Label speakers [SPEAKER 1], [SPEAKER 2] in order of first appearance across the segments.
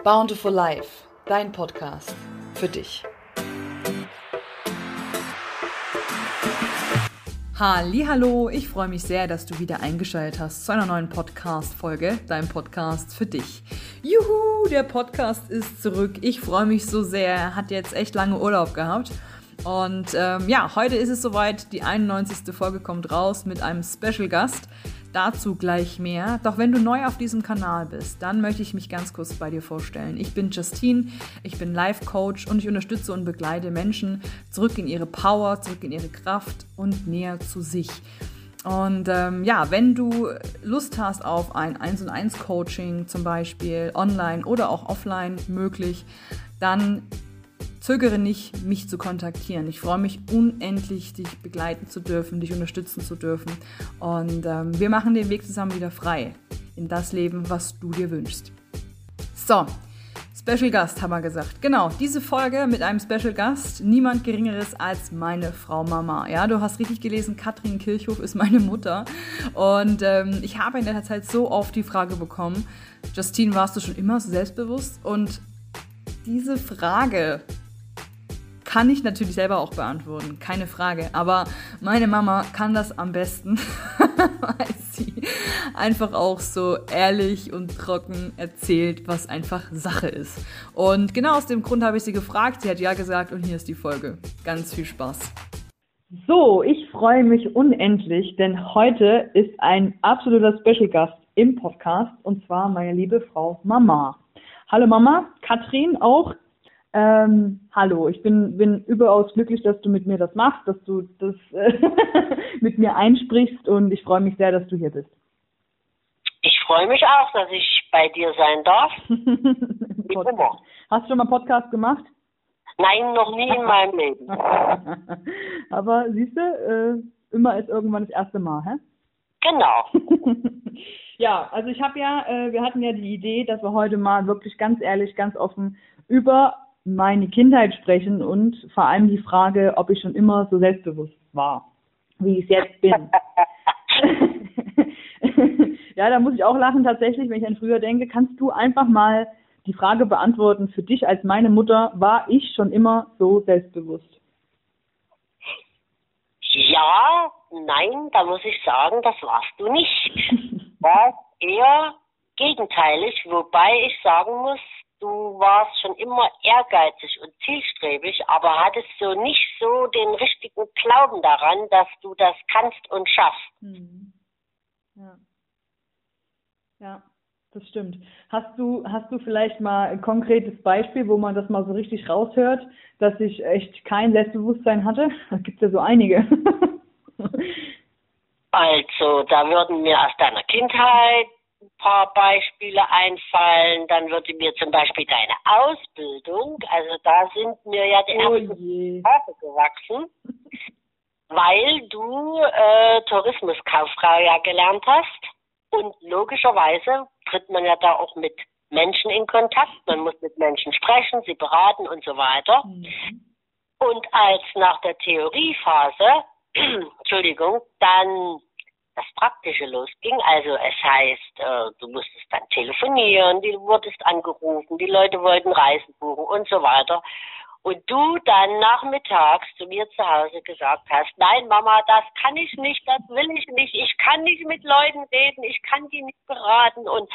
[SPEAKER 1] Bountiful Life, dein Podcast für dich. Hallo, ich freue mich sehr, dass du wieder eingeschaltet hast zu einer neuen Podcast Folge, dein Podcast für dich. Juhu, der Podcast ist zurück. Ich freue mich so sehr. Hat jetzt echt lange Urlaub gehabt. Und ähm, ja, heute ist es soweit. Die 91. Folge kommt raus mit einem Special Gast. Dazu gleich mehr. Doch wenn du neu auf diesem Kanal bist, dann möchte ich mich ganz kurz bei dir vorstellen. Ich bin Justine, ich bin Life Coach und ich unterstütze und begleite Menschen zurück in ihre Power, zurück in ihre Kraft und näher zu sich. Und ähm, ja, wenn du Lust hast auf ein 1 und 1 Coaching zum Beispiel, online oder auch offline möglich, dann Zögere nicht, mich zu kontaktieren. Ich freue mich unendlich, dich begleiten zu dürfen, dich unterstützen zu dürfen. Und ähm, wir machen den Weg zusammen wieder frei in das Leben, was du dir wünschst. So, Special Gast haben wir gesagt. Genau, diese Folge mit einem Special Gast, niemand Geringeres als meine Frau Mama. Ja, du hast richtig gelesen, Katrin Kirchhoff ist meine Mutter. Und ähm, ich habe in der Zeit so oft die Frage bekommen, Justine, warst du schon immer so selbstbewusst? Und diese Frage kann ich natürlich selber auch beantworten, keine Frage. Aber meine Mama kann das am besten, weil sie einfach auch so ehrlich und trocken erzählt, was einfach Sache ist. Und genau aus dem Grund habe ich sie gefragt. Sie hat ja gesagt und hier ist die Folge. Ganz viel Spaß. So, ich freue mich unendlich, denn heute ist ein absoluter Special Gast im Podcast und zwar meine liebe Frau Mama. Hallo Mama, Katrin auch ähm, hallo, ich bin, bin überaus glücklich, dass du mit mir das machst, dass du das äh, mit mir einsprichst und ich freue mich sehr, dass du hier bist.
[SPEAKER 2] Ich freue mich auch, dass ich bei dir sein darf.
[SPEAKER 1] Hast du schon mal Podcast gemacht?
[SPEAKER 2] Nein, noch nie in meinem Leben.
[SPEAKER 1] Aber siehst du, äh, immer ist irgendwann das erste Mal, hä?
[SPEAKER 2] Genau.
[SPEAKER 1] ja, also ich habe ja, äh, wir hatten ja die Idee, dass wir heute mal wirklich ganz ehrlich, ganz offen über meine Kindheit sprechen und vor allem die Frage, ob ich schon immer so selbstbewusst war, wie ich es jetzt bin. ja, da muss ich auch lachen tatsächlich, wenn ich an früher denke. Kannst du einfach mal die Frage beantworten für dich als meine Mutter, war ich schon immer so selbstbewusst?
[SPEAKER 2] Ja, nein, da muss ich sagen, das warst du nicht. War eher gegenteilig, wobei ich sagen muss, du warst schon immer ehrgeizig und zielstrebig, aber hattest so nicht so den richtigen Glauben daran, dass du das kannst und schaffst. Mhm.
[SPEAKER 1] Ja. Ja, das stimmt. Hast du, hast du vielleicht mal ein konkretes Beispiel, wo man das mal so richtig raushört, dass ich echt kein Selbstbewusstsein hatte? Da gibt es ja so einige.
[SPEAKER 2] also, da würden mir aus deiner Kindheit paar Beispiele einfallen. Dann würde mir zum Beispiel deine Ausbildung, also da sind mir ja die oh ersten Haare gewachsen, weil du äh, Tourismuskauffrau ja gelernt hast. Und logischerweise tritt man ja da auch mit Menschen in Kontakt. Man muss mit Menschen sprechen, sie beraten und so weiter. Mhm. Und als nach der Theoriephase, Entschuldigung, dann das Praktische losging. Also es heißt, äh, du musstest dann telefonieren, du wurdest angerufen, die Leute wollten Reisen buchen und so weiter und du dann nachmittags zu mir zu Hause gesagt hast, nein Mama, das kann ich nicht, das will ich nicht, ich kann nicht mit Leuten reden, ich kann die nicht beraten und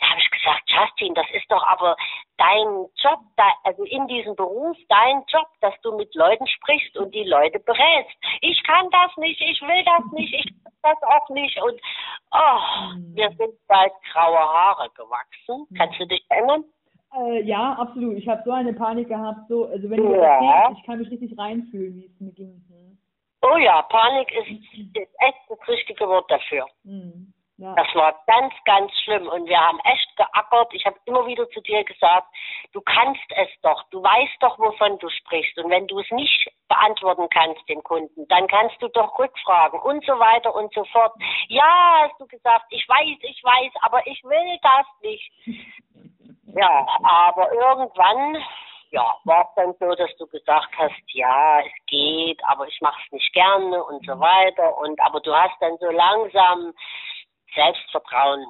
[SPEAKER 2] da habe ich gesagt, Justin, das ist doch aber dein Job, also in diesem Beruf dein Job, dass du mit Leuten sprichst und die Leute berätst. Ich kann das nicht, ich will das nicht, ich kann das auch nicht und oh, mir sind bald graue Haare gewachsen. Kannst du dich erinnern?
[SPEAKER 1] Äh, ja, absolut. Ich habe so eine Panik gehabt, so, also wenn du ja. erzählst, ich kann mich richtig reinfühlen, wie es mir ging. Hm.
[SPEAKER 2] Oh ja, Panik ist, ist echt das richtige Wort dafür. Mhm. Ja. Das war ganz, ganz schlimm und wir haben echt geackert. Ich habe immer wieder zu dir gesagt, du kannst es doch, du weißt doch, wovon du sprichst und wenn du es nicht beantworten kannst dem Kunden, dann kannst du doch rückfragen und so weiter und so fort. Ja, hast du gesagt, ich weiß, ich weiß, aber ich will das nicht. Ja, aber irgendwann ja, war es dann so, dass du gesagt hast, ja, es geht, aber ich mache es nicht gerne und so weiter. Und aber du hast dann so langsam Selbstvertrauen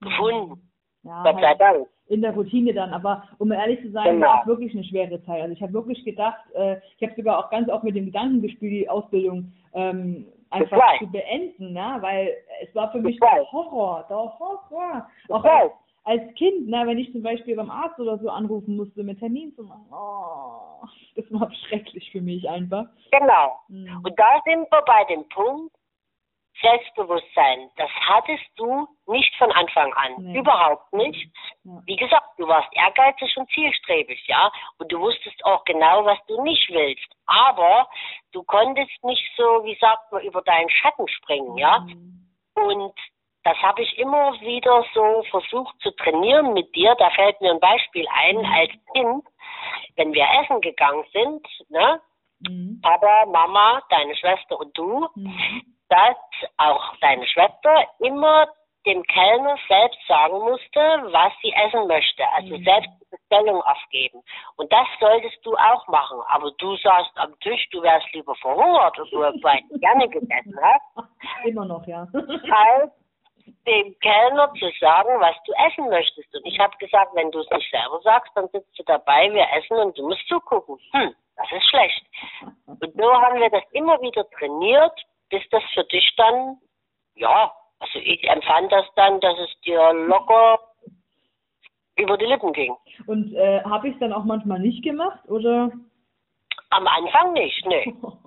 [SPEAKER 2] gefunden. Ja, Gott sei halt, Dank.
[SPEAKER 1] in der Routine dann. Aber um ehrlich zu sein, genau. war es wirklich eine schwere Zeit. Also ich habe wirklich gedacht, äh, ich habe sogar auch ganz oft mit dem Gedanken gespielt, die Ausbildung ähm, einfach zu beenden, ne? weil es war für mich der Horror, der Horror. Auch als, Kind, ne? wenn ich zum Beispiel beim Arzt oder so anrufen musste, mit Termin zu machen, oh, das war schrecklich für mich einfach.
[SPEAKER 2] Genau. Mhm. Und da sind wir bei dem Punkt, Selbstbewusstsein, das hattest du nicht von Anfang an. Nee. Überhaupt nicht. Ja. Wie gesagt, du warst ehrgeizig und zielstrebig, ja. Und du wusstest auch genau, was du nicht willst. Aber du konntest nicht so, wie sagt man, über deinen Schatten springen, mhm. ja. Und das habe ich immer wieder so versucht zu trainieren mit dir. Da fällt mir ein Beispiel ein, mhm. als Kind, wenn wir essen gegangen sind, ne? Mhm. Papa, Mama, deine Schwester und du, mhm dass auch deine Schwester immer dem Kellner selbst sagen musste, was sie essen möchte. Also mhm. selbst die Bestellung aufgeben. Und das solltest du auch machen. Aber du saßt am Tisch, du wärst lieber verhungert und du gerne gegessen hast.
[SPEAKER 1] Immer noch, ja.
[SPEAKER 2] als dem Kellner zu sagen, was du essen möchtest. Und ich habe gesagt, wenn du es nicht selber sagst, dann sitzt du dabei, wir essen und du musst zugucken. Hm, das ist schlecht. Und so haben wir das immer wieder trainiert, bis das für dich dann, ja, also ich empfand das dann, dass es dir locker über die Lippen ging.
[SPEAKER 1] Und äh, habe ich es dann auch manchmal nicht gemacht, oder?
[SPEAKER 2] Am Anfang nicht, ne.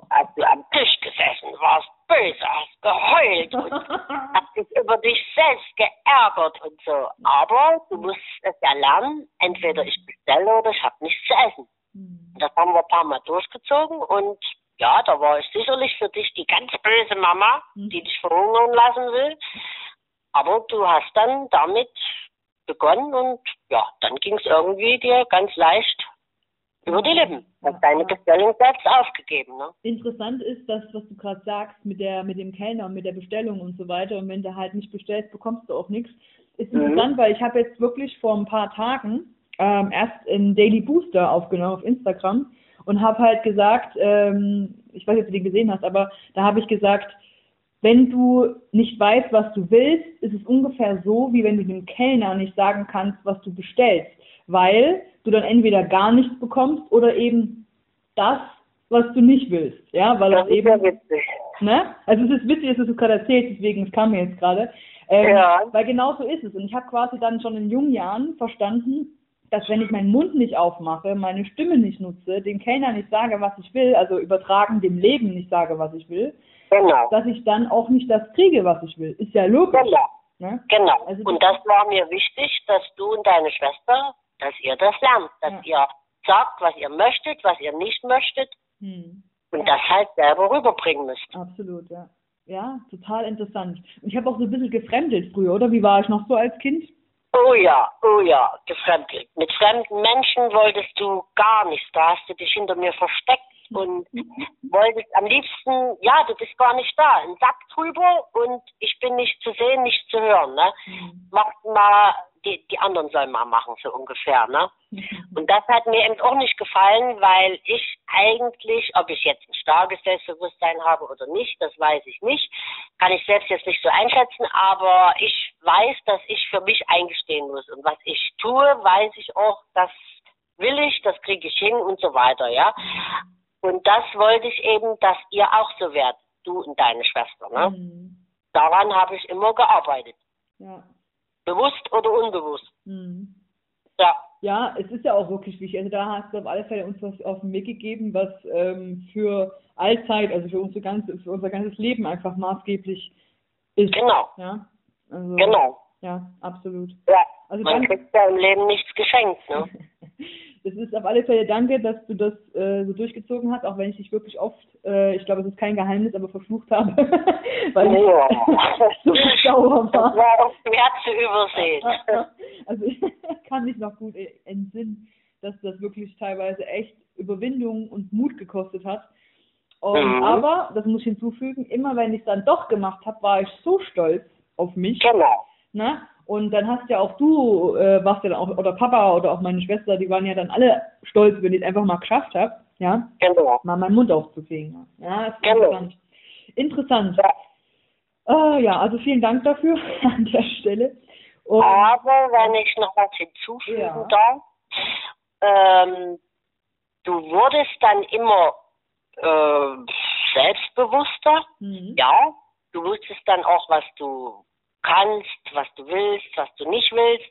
[SPEAKER 2] Als du am Tisch gesessen warst, böse, hast geheult und hast dich über dich selbst geärgert und so. Aber du musst es ja lernen, entweder ich bestelle oder ich habe nichts zu essen. Hm. Das haben wir ein paar Mal durchgezogen und ja, da war ich sicherlich für dich die ganz böse Mama, mhm. die dich verhungern lassen will. Aber du hast dann damit begonnen und ja, dann ging es irgendwie dir ganz leicht über die Lippen. Du hast deine Bestellung selbst aufgegeben. Ne?
[SPEAKER 1] Interessant ist das, was du gerade sagst mit der mit dem Kellner und mit der Bestellung und so weiter. Und wenn du halt nicht bestellst, bekommst du auch nichts. Ist mhm. interessant, mhm. weil ich habe jetzt wirklich vor ein paar Tagen ähm, erst einen Daily Booster aufgenommen auf Instagram und habe halt gesagt, ähm, ich weiß nicht, ob du den gesehen hast, aber da habe ich gesagt, wenn du nicht weißt, was du willst, ist es ungefähr so, wie wenn du dem Kellner nicht sagen kannst, was du bestellst, weil du dann entweder gar nichts bekommst oder eben das, was du nicht willst, ja, weil das, das eben, witzig. ne, also es ist witzig, dass du es gerade erzählst, deswegen es kam mir jetzt gerade, ähm, ja. weil genau so ist es und ich habe quasi dann schon in jungen Jahren verstanden, dass wenn ich meinen Mund nicht aufmache, meine Stimme nicht nutze, dem Kellner nicht sage, was ich will, also übertragen dem Leben nicht sage, was ich will, genau. dass ich dann auch nicht das kriege, was ich will. Ist ja logisch.
[SPEAKER 2] Genau. Ne? Genau. Also und das war mir wichtig, dass du und deine Schwester, dass ihr das lernt, dass ja. ihr sagt, was ihr möchtet, was ihr nicht möchtet hm. und das halt selber rüberbringen müsst.
[SPEAKER 1] Absolut, ja. Ja, total interessant. Und ich habe auch so ein bisschen gefremdet früher, oder? Wie war ich noch so als Kind?
[SPEAKER 2] Oh ja, oh ja, gefremdelt. Mit fremden Menschen wolltest du gar nichts. Da hast du dich hinter mir versteckt und wolltest am liebsten, ja, du bist gar nicht da. Ein Sack drüber und ich bin nicht zu sehen, nicht zu hören. Ne? Mhm. Mach mal die, die anderen sollen mal machen, so ungefähr, ne? Und das hat mir eben auch nicht gefallen, weil ich eigentlich, ob ich jetzt ein starkes Selbstbewusstsein habe oder nicht, das weiß ich nicht. Kann ich selbst jetzt nicht so einschätzen, aber ich weiß, dass ich für mich eingestehen muss. Und was ich tue, weiß ich auch, das will ich, das kriege ich hin und so weiter, ja. Und das wollte ich eben, dass ihr auch so werdet, du und deine Schwester, ne? Mhm. Daran habe ich immer gearbeitet. Ja. Bewusst oder unbewusst. Mhm.
[SPEAKER 1] Ja. Ja, es ist ja auch wirklich wichtig. Also da hast du auf alle Fälle uns was auf den Weg gegeben, was ähm, für Allzeit, also für, unsere ganze, für unser ganzes Leben einfach maßgeblich ist.
[SPEAKER 2] Genau.
[SPEAKER 1] Ja,
[SPEAKER 2] also, genau.
[SPEAKER 1] Ja, absolut.
[SPEAKER 2] Ja, also man dann, kriegt ja im Leben nichts geschenkt. Ne?
[SPEAKER 1] es ist auf alle Fälle danke, dass du das äh, so durchgezogen hast, auch wenn ich dich wirklich oft, äh, ich glaube, es ist kein Geheimnis, aber verflucht habe, weil ja. ich so sauer war.
[SPEAKER 2] Das war zu übersehen.
[SPEAKER 1] also ich kann mich noch gut entsinnen, dass das wirklich teilweise echt Überwindung und Mut gekostet hat. Und, mhm. Aber, das muss ich hinzufügen, immer wenn ich es dann doch gemacht habe, war ich so stolz auf mich.
[SPEAKER 2] Genau.
[SPEAKER 1] Ne? Und dann hast ja auch du, äh, warst ja dann auch, oder Papa oder auch meine Schwester, die waren ja dann alle stolz, wenn ich es einfach mal geschafft habe, ja,
[SPEAKER 2] genau.
[SPEAKER 1] mal meinen Mund aufzukriegen. Ja, ist genau. interessant. Interessant. Ja. Äh, ja, also vielen Dank dafür an der Stelle.
[SPEAKER 2] Und, Aber wenn ich noch was hinzufügen ja. darf, ähm, du wurdest dann immer äh, selbstbewusster, mhm. ja. Du wusstest dann auch, was du kannst, was du willst, was du nicht willst.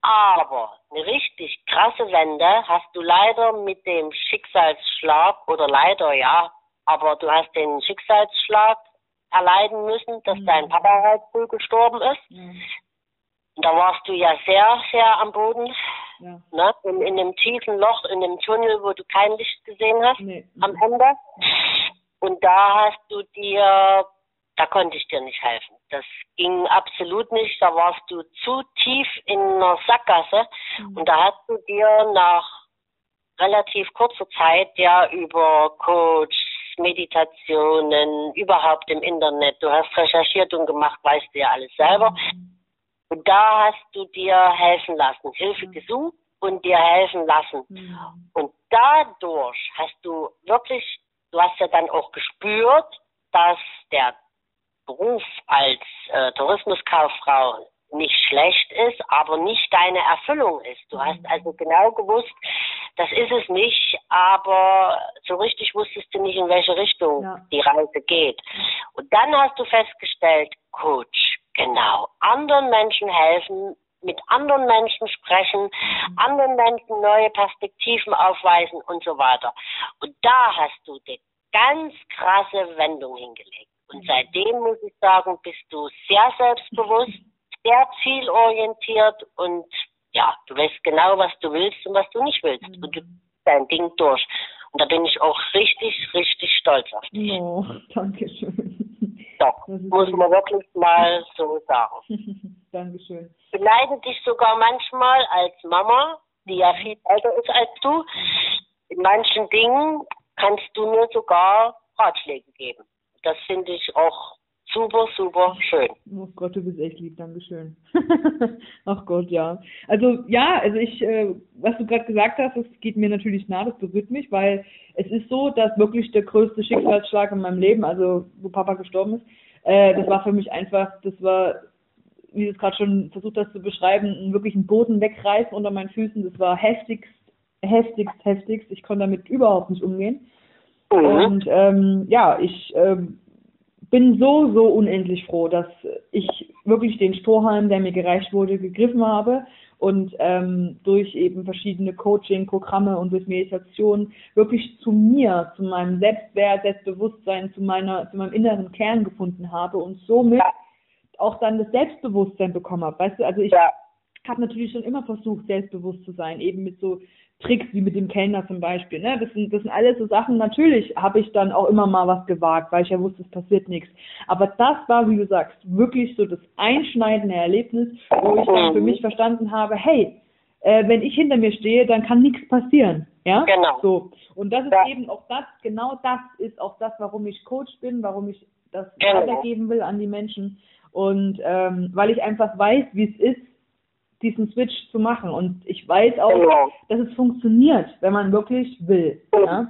[SPEAKER 2] Aber eine richtig krasse Wende hast du leider mit dem Schicksalsschlag oder leider ja, aber du hast den Schicksalsschlag erleiden müssen, dass mhm. dein Papa halt früh gestorben ist. Mhm. Da warst du ja sehr, sehr am Boden. Ja. Ne? In, in einem tiefen Loch, in einem Tunnel, wo du kein Licht gesehen hast nee. am Ende. Und da hast du dir da konnte ich dir nicht helfen. Das ging absolut nicht. Da warst du zu tief in einer Sackgasse mhm. und da hast du dir nach relativ kurzer Zeit ja über Coach, Meditationen, überhaupt im Internet, du hast recherchiert und gemacht, weißt du ja alles selber. Mhm. Und da hast du dir helfen lassen, Hilfe mhm. gesucht und dir helfen lassen. Mhm. Und dadurch hast du wirklich, du hast ja dann auch gespürt, dass der Beruf als äh, Tourismuskauffrau nicht schlecht ist, aber nicht deine Erfüllung ist. Du hast mhm. also genau gewusst, das ist es nicht, aber so richtig wusstest du nicht, in welche Richtung ja. die Reise geht. Und dann hast du festgestellt, Coach, genau, anderen Menschen helfen, mit anderen Menschen sprechen, mhm. anderen Menschen neue Perspektiven aufweisen und so weiter. Und da hast du die ganz krasse Wendung hingelegt. Und seitdem muss ich sagen, bist du sehr selbstbewusst, sehr zielorientiert und ja, du weißt genau, was du willst und was du nicht willst. Und du dein Ding durch. Und da bin ich auch richtig, richtig stolz auf dich.
[SPEAKER 1] Oh, danke schön.
[SPEAKER 2] Doch, muss man wirklich mal so sagen.
[SPEAKER 1] Dankeschön.
[SPEAKER 2] Ich beneide dich sogar manchmal als Mama, die ja viel älter ist als du. In manchen Dingen kannst du mir sogar Ratschläge geben das finde ich auch super, super schön.
[SPEAKER 1] Oh Gott, du bist echt lieb, Dankeschön. Ach Gott, ja. Also ja, also ich, äh, was du gerade gesagt hast, das geht mir natürlich nah, das berührt mich, weil es ist so, dass wirklich der größte Schicksalsschlag in meinem Leben, also wo Papa gestorben ist, äh, das war für mich einfach, das war, wie du es gerade schon versucht hast zu beschreiben, wirklich ein Boden wegreißen unter meinen Füßen. Das war heftigst, heftigst, heftigst. Ich konnte damit überhaupt nicht umgehen. Mhm. Und ähm, ja, ich ähm, bin so, so unendlich froh, dass ich wirklich den Strohhalm, der mir gereicht wurde, gegriffen habe und ähm, durch eben verschiedene Coaching-Programme und durch Meditation wirklich zu mir, zu meinem Selbstwert, Selbstbewusstsein, zu meiner, zu meinem inneren Kern gefunden habe und somit ja. auch dann das Selbstbewusstsein bekommen habe. Weißt du, also ich ja. Habe natürlich schon immer versucht, selbstbewusst zu sein, eben mit so Tricks wie mit dem Kellner zum Beispiel. Ne? Das, sind, das sind alles so Sachen, natürlich habe ich dann auch immer mal was gewagt, weil ich ja wusste, es passiert nichts. Aber das war, wie du sagst, wirklich so das einschneidende Erlebnis, wo ich dann für mich verstanden habe, hey, äh, wenn ich hinter mir stehe, dann kann nichts passieren. Ja?
[SPEAKER 2] Genau.
[SPEAKER 1] So. Und das ist ja. eben auch das, genau das ist auch das, warum ich Coach bin, warum ich das genau. weitergeben will an die Menschen. Und ähm, weil ich einfach weiß, wie es ist, diesen Switch zu machen. Und ich weiß auch, genau. dass es funktioniert, wenn man wirklich will. Ja?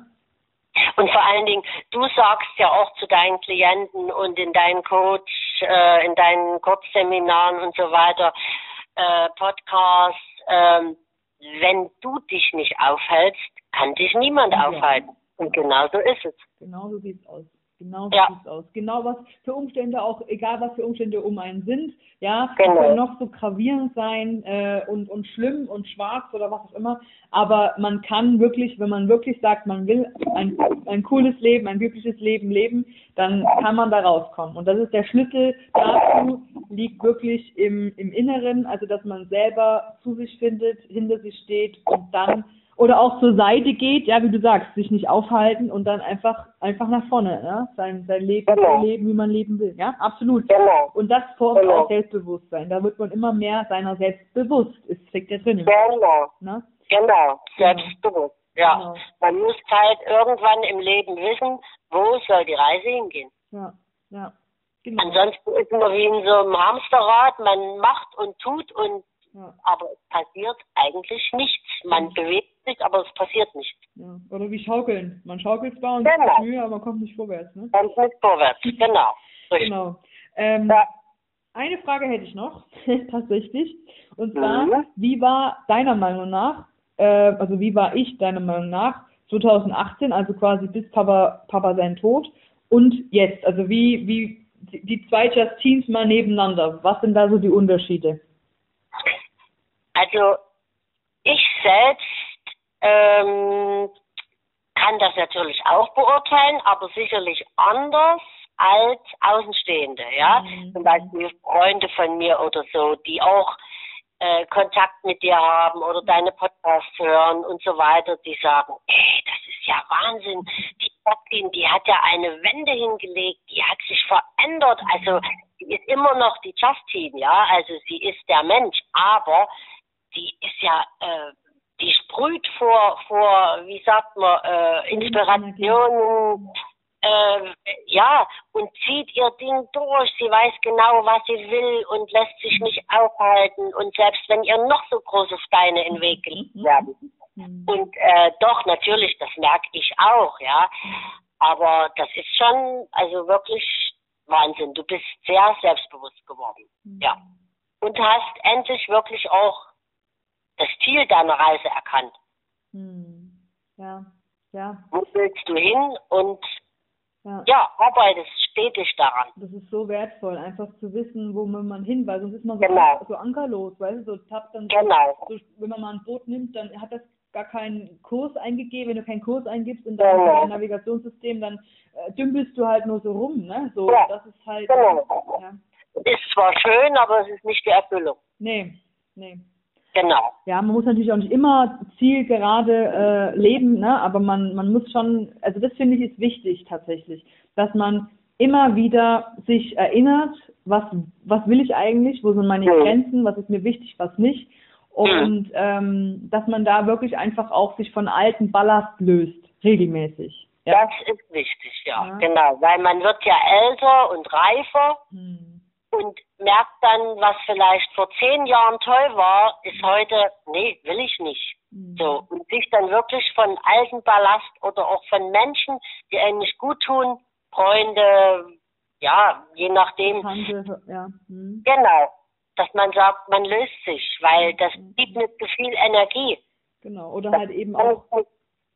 [SPEAKER 2] Und vor allen Dingen, du sagst ja auch zu deinen Klienten und in deinen Coach, äh, in deinen Kurzseminaren und so weiter, äh, Podcasts, äh, wenn du dich nicht aufhältst, kann dich niemand ja. aufhalten. Und genau so ist es.
[SPEAKER 1] Genau so sieht es aus. Genau so ja. sieht's aus. Genau was für Umstände auch, egal was für Umstände um einen sind, ja, genau. können noch so gravierend sein äh, und, und schlimm und schwarz oder was auch immer. Aber man kann wirklich, wenn man wirklich sagt, man will ein, ein cooles Leben, ein glückliches Leben leben, dann kann man da rauskommen. Und das ist der Schlüssel dazu, liegt wirklich im, im Inneren, also dass man selber zu sich findet, hinter sich steht und dann oder auch zur Seite geht, ja, wie du sagst, sich nicht aufhalten und dann einfach einfach nach vorne, ja, sein sein Leben genau. leben, wie man leben will, ja, absolut.
[SPEAKER 2] Genau.
[SPEAKER 1] Und das formt genau. auch Selbstbewusstsein. Da wird man immer mehr seiner selbst bewusst. Es steckt ja drin.
[SPEAKER 2] Genau. Ne? Genau, selbstbewusst. Ja, genau. man muss halt irgendwann im Leben wissen, wo soll die Reise hingehen.
[SPEAKER 1] Ja, ja. Genau.
[SPEAKER 2] Ansonsten ist man wie in so einem Hamsterrad, man macht und tut und ja. aber es passiert eigentlich nichts. Man bewegt sich, aber es passiert nichts.
[SPEAKER 1] Ja. Oder wie schaukeln. Man schaukelt zwar und genau. Mühe, aber man kommt nicht vorwärts. Ne?
[SPEAKER 2] Kommt nicht vorwärts, genau.
[SPEAKER 1] genau. Ähm, ja. eine Frage hätte ich noch, tatsächlich. Und zwar, mhm. wie war deiner Meinung nach, äh, also wie war ich deiner Meinung nach 2018, also quasi bis Papa, Papa sein Tod und jetzt? Also wie, wie die zwei Justines mal nebeneinander, was sind da so die Unterschiede?
[SPEAKER 2] Also ich selbst ähm, kann das natürlich auch beurteilen, aber sicherlich anders als Außenstehende, ja. Mhm. Zum Beispiel Freunde von mir oder so, die auch äh, Kontakt mit dir haben oder deine Podcasts hören und so weiter, die sagen, ey, das ist ja Wahnsinn. Die Jacqueline, die hat ja eine Wende hingelegt, die hat sich verändert. Also die ist immer noch die Justine, ja. Also sie ist der Mensch, aber die ist ja äh, die sprüht vor, vor, wie sagt man, äh, Inspirationen, äh, ja, und zieht ihr Ding durch. Sie weiß genau, was sie will und lässt sich nicht aufhalten. Und selbst wenn ihr noch so große Steine in den Weg gelegt mhm. werden. Mhm. Und äh, doch, natürlich, das merke ich auch, ja. Aber das ist schon, also wirklich Wahnsinn. Du bist sehr selbstbewusst geworden. Mhm. Ja. Und hast endlich wirklich auch das Ziel deiner Reise erkannt.
[SPEAKER 1] Hm. Ja, ja.
[SPEAKER 2] Wo willst du hin und ja. ja, arbeitest stetig daran.
[SPEAKER 1] Das ist so wertvoll, einfach zu wissen, wo man hin, weil sonst ist man so, genau. so ankerlos, weißt du, so tappt dann
[SPEAKER 2] genau.
[SPEAKER 1] so, wenn man mal ein Boot nimmt, dann hat das gar keinen Kurs eingegeben, wenn du keinen Kurs eingibst in dein genau. Navigationssystem, dann äh, dümpelst du halt nur so rum, ne? So, ja. das ist halt.
[SPEAKER 2] Genau. Ja. Ist zwar schön, aber es ist nicht die Erfüllung.
[SPEAKER 1] Nee, nee.
[SPEAKER 2] Genau.
[SPEAKER 1] Ja, man muss natürlich auch nicht immer zielgerade äh, leben, ne? aber man, man muss schon, also das finde ich ist wichtig tatsächlich, dass man immer wieder sich erinnert, was, was will ich eigentlich, wo sind meine. Grenzen, was ist mir wichtig, was nicht. Und mhm. ähm, dass man da wirklich einfach auch sich von alten Ballast löst, regelmäßig.
[SPEAKER 2] Ja? Das ist wichtig, ja, ja, genau, weil man wird ja älter und reifer. Mhm und merkt dann, was vielleicht vor zehn Jahren toll war, ist heute, nee, will ich nicht. Mhm. So, und sich dann wirklich von alten Ballast oder auch von Menschen, die einem nicht gut tun, Freunde, ja, je nachdem.
[SPEAKER 1] Tante, ja.
[SPEAKER 2] Mhm. Genau. Dass man sagt, man löst sich, weil das mhm. gibt nicht so viel Energie.
[SPEAKER 1] Genau, oder das halt eben auch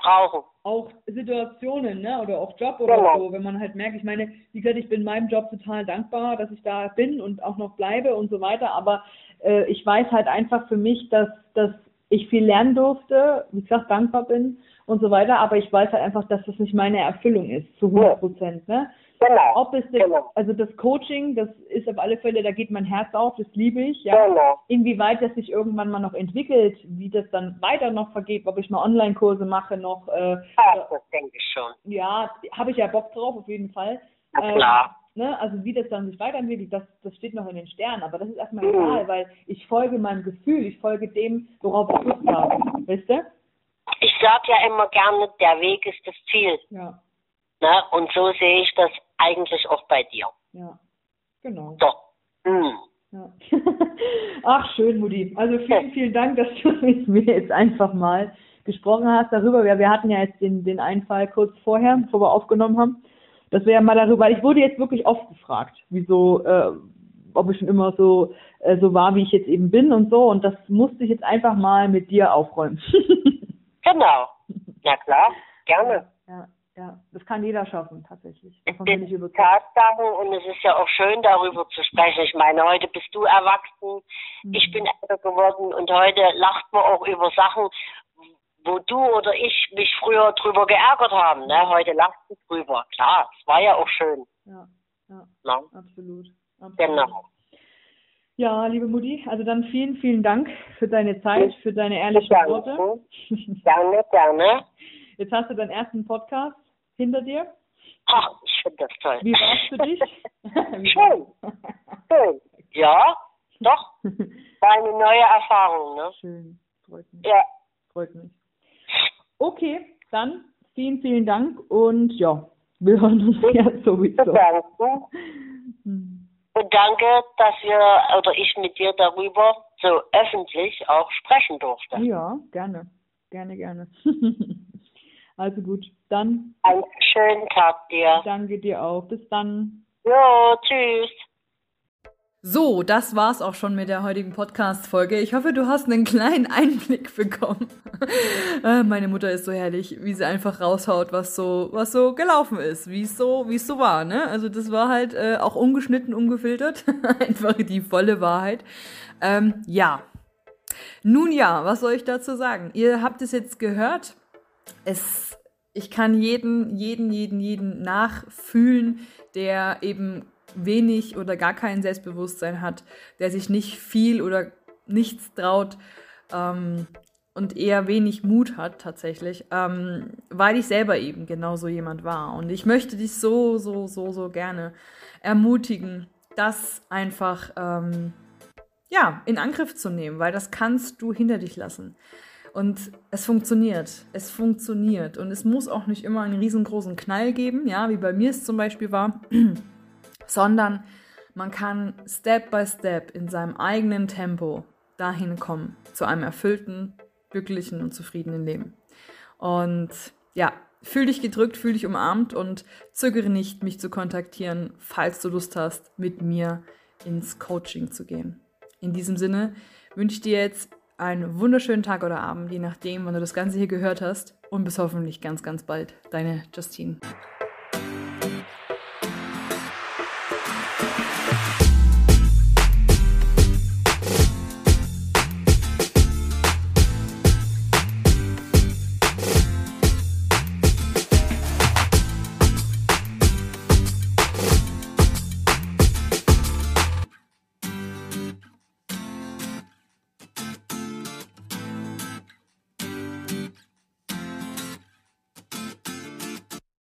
[SPEAKER 2] brauchen.
[SPEAKER 1] Auch Situationen, ne? Oder auch Job oder genau. so, wenn man halt merkt, ich meine, wie gesagt, ich bin meinem Job total dankbar, dass ich da bin und auch noch bleibe und so weiter, aber äh, ich weiß halt einfach für mich, dass, dass ich viel lernen durfte, wie gesagt, dankbar bin und so weiter, aber ich weiß halt einfach, dass das nicht meine Erfüllung ist, zu 100 Prozent, ne?
[SPEAKER 2] Genau.
[SPEAKER 1] Ob es das, genau. also das Coaching, das ist auf alle Fälle, da geht mein Herz auf, das liebe ich, ja. Genau. Inwieweit das sich irgendwann mal noch entwickelt, wie das dann weiter noch vergeht, ob ich mal Online-Kurse mache noch. Äh,
[SPEAKER 2] Ach, das denke ich schon.
[SPEAKER 1] Ja, habe ich ja Bock drauf, auf jeden Fall.
[SPEAKER 2] Na klar.
[SPEAKER 1] Äh, ne, also wie das dann sich weiterentwickelt, das, das steht noch in den Sternen, aber das ist erstmal mhm. egal, weil ich folge meinem Gefühl, ich folge dem, worauf ich Lust habe, weißt du?
[SPEAKER 2] Ich sage ja immer gerne, der Weg ist das Ziel.
[SPEAKER 1] Ja.
[SPEAKER 2] Ne? Und so sehe ich das eigentlich auch bei dir.
[SPEAKER 1] Ja, genau.
[SPEAKER 2] Doch. Mhm.
[SPEAKER 1] Ja. Ach, schön, Mutti. Also vielen, vielen Dank, dass du mit mir jetzt einfach mal gesprochen hast darüber. Wir, wir hatten ja jetzt den, den Einfall kurz vorher, bevor wir aufgenommen haben, dass wir ja mal darüber, ich wurde jetzt wirklich oft gefragt, wieso, äh, ob ich schon immer so, äh, so war, wie ich jetzt eben bin und so. Und das musste ich jetzt einfach mal mit dir aufräumen.
[SPEAKER 2] genau. Ja klar, gerne.
[SPEAKER 1] Ja ja, das kann jeder schaffen, tatsächlich.
[SPEAKER 2] Davon bin ich überzeugt. Tatsachen und es ist ja auch schön, darüber zu sprechen. Ich meine, heute bist du erwachsen, mhm. ich bin älter geworden und heute lacht man auch über Sachen, wo du oder ich mich früher drüber geärgert haben. Ne? Heute lacht du drüber. Klar, es war ja auch schön.
[SPEAKER 1] Ja, ja, ja. Absolut, absolut.
[SPEAKER 2] Genau.
[SPEAKER 1] Ja, liebe Mutti, also dann vielen, vielen Dank für deine Zeit, für deine ehrlichen
[SPEAKER 2] gerne.
[SPEAKER 1] Worte.
[SPEAKER 2] Gerne, gerne.
[SPEAKER 1] Jetzt hast du deinen ersten Podcast hinter dir.
[SPEAKER 2] Ach, ich finde das toll.
[SPEAKER 1] Wie war es für dich?
[SPEAKER 2] Schön. Schön. Ja, doch. War eine neue Erfahrung, ne?
[SPEAKER 1] Schön. Freut mich.
[SPEAKER 2] Ja.
[SPEAKER 1] Freut mich. Okay, dann vielen, vielen Dank und ja, wir hören uns ja sowieso.
[SPEAKER 2] Danke. Hm. Und danke, dass wir oder ich mit dir darüber so öffentlich auch sprechen durfte.
[SPEAKER 1] Ja, gerne. Gerne, gerne. Also gut, dann.
[SPEAKER 2] Einen schönen Tag dir.
[SPEAKER 1] Danke dir auch. Bis dann.
[SPEAKER 2] Jo, tschüss.
[SPEAKER 3] So, das war's auch schon mit der heutigen Podcast-Folge. Ich hoffe, du hast einen kleinen Einblick bekommen. Äh, meine Mutter ist so herrlich, wie sie einfach raushaut, was so, was so gelaufen ist, wie es so, wie es so war, ne? Also das war halt äh, auch ungeschnitten, ungefiltert, einfach die volle Wahrheit. Ähm, ja. Nun ja, was soll ich dazu sagen? Ihr habt es jetzt gehört. Es, ich kann jeden, jeden, jeden, jeden nachfühlen, der eben wenig oder gar kein Selbstbewusstsein hat, der sich nicht viel oder nichts traut ähm, und eher wenig Mut hat tatsächlich, ähm, weil ich selber eben genauso jemand war. Und ich möchte dich so, so, so, so gerne ermutigen, das einfach ähm, ja, in Angriff zu nehmen, weil das kannst du hinter dich lassen. Und es funktioniert. Es funktioniert. Und es muss auch nicht immer einen riesengroßen Knall geben, ja, wie bei mir es zum Beispiel war sondern man kann Step by Step in seinem eigenen Tempo dahin kommen zu einem erfüllten, glücklichen und zufriedenen Leben. Und ja, fühl dich gedrückt, fühl dich umarmt und zögere nicht, mich zu kontaktieren, falls du Lust hast, mit mir ins Coaching zu gehen. In diesem Sinne wünsche ich dir jetzt einen wunderschönen Tag oder Abend, je nachdem, wann du das Ganze hier gehört hast. Und bis hoffentlich ganz, ganz bald. Deine Justine.